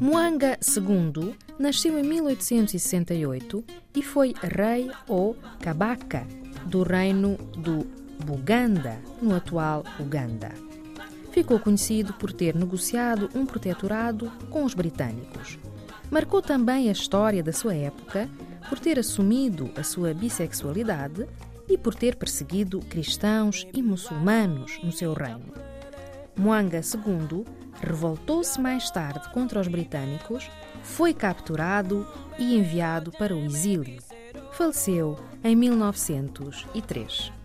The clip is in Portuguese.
Mwanga II nasceu em 1868 e foi rei ou Kabaka do reino do Buganda, no atual Uganda. Ficou conhecido por ter negociado um protetorado com os britânicos. Marcou também a história da sua época por ter assumido a sua bissexualidade e por ter perseguido cristãos e muçulmanos no seu reino. Mwanga II revoltou-se mais tarde contra os britânicos, foi capturado e enviado para o exílio. Faleceu em 1903.